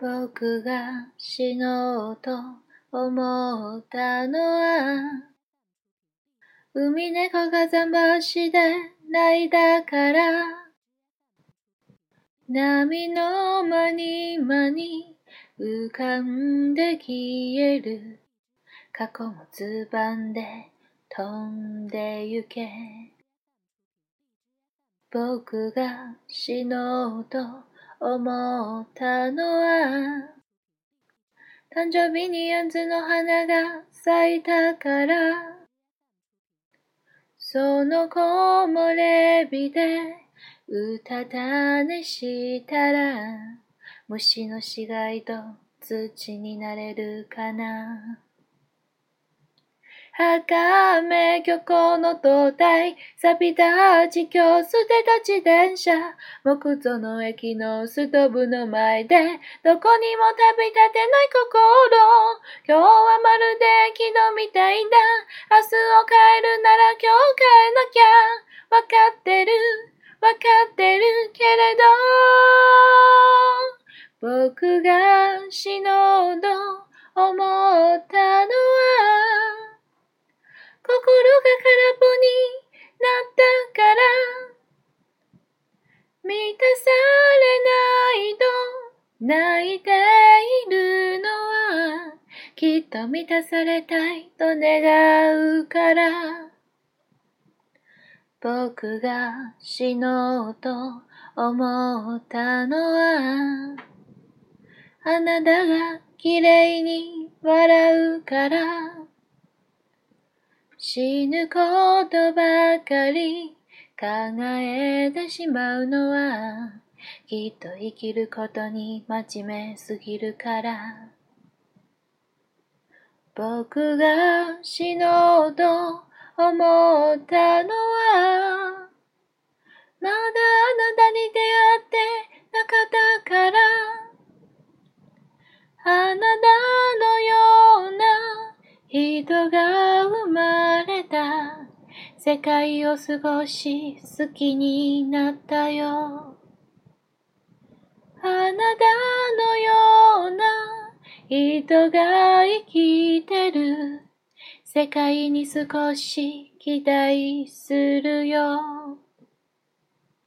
僕が死のうと思ったのは海猫が桟橋で泣いたから。波の間に間に浮かんで消える。過去もつばんで飛んでゆけ。僕が死のうと思ったのは誕生日にやんずの花が咲いたから。その木漏れ日でうたた寝したら虫の死骸と土になれるかな。赤目漁港の灯台、錆びた地境捨てた自転車、木造の駅のストーブの前で、どこにも旅立てない心。今日はまるで昨日みたいだ。明日を変えるなら今日変えなきゃ。わかってる、わかってるけれど。僕が死のうと思ったのは、が空っぽになったから。満たされないと泣いているのはきっと満たされたいと願うから。僕が死のうと思ったのは。あなたが綺麗に笑うから。死ぬことばかり考えてしまうのはきっと生きることに真面目すぎるから。僕が死のうと思ったのはまだあなたに出会ってなかったから。あなたのような人が世界を過ごし好きになったよ。あなたのような人が生きてる。世界に少し期待するよ。